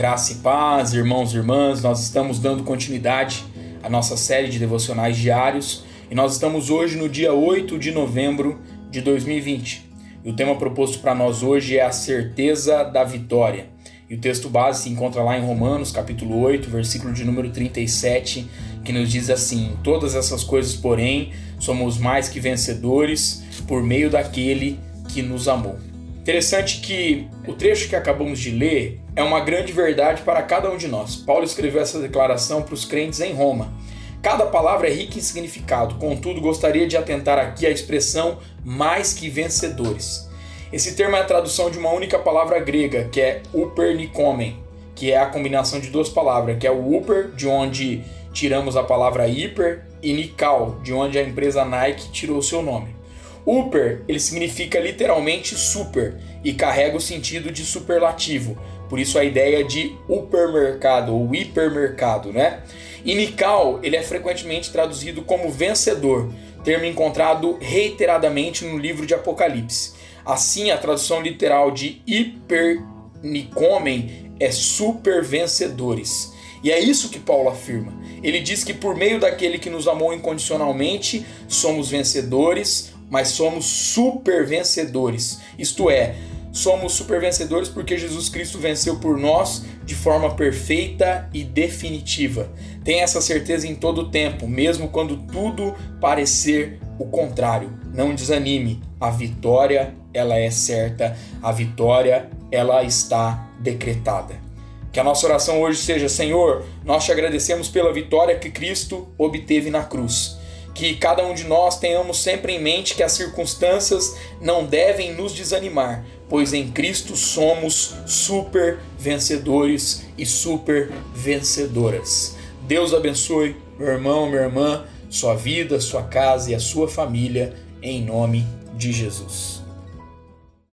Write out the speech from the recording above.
Graça e paz, irmãos e irmãs, nós estamos dando continuidade à nossa série de devocionais diários e nós estamos hoje no dia 8 de novembro de 2020. E o tema proposto para nós hoje é a certeza da vitória. E o texto base se encontra lá em Romanos, capítulo 8, versículo de número 37, que nos diz assim: Todas essas coisas, porém, somos mais que vencedores por meio daquele que nos amou. Interessante que o trecho que acabamos de ler é uma grande verdade para cada um de nós. Paulo escreveu essa declaração para os crentes em Roma. Cada palavra é rica em significado, contudo, gostaria de atentar aqui à expressão mais que vencedores. Esse termo é a tradução de uma única palavra grega, que é upernikomen, que é a combinação de duas palavras, que é o upper, de onde tiramos a palavra hiper, e nikal, de onde a empresa Nike tirou seu nome. Upper, ele significa literalmente super e carrega o sentido de superlativo, por isso a ideia de supermercado ou hipermercado, né? E Nikal, ele é frequentemente traduzido como vencedor, termo encontrado reiteradamente no livro de Apocalipse. Assim, a tradução literal de hipernicomen é super vencedores. E é isso que Paulo afirma. Ele diz que por meio daquele que nos amou incondicionalmente, somos vencedores, mas somos super vencedores. Isto é, somos super vencedores porque Jesus Cristo venceu por nós de forma perfeita e definitiva. Tenha essa certeza em todo o tempo, mesmo quando tudo parecer o contrário. Não desanime. A vitória, ela é certa. A vitória, ela está decretada. Que a nossa oração hoje seja: Senhor, nós te agradecemos pela vitória que Cristo obteve na cruz que cada um de nós tenhamos sempre em mente que as circunstâncias não devem nos desanimar, pois em Cristo somos super vencedores e super vencedoras. Deus abençoe meu irmão, minha irmã, sua vida, sua casa e a sua família, em nome de Jesus.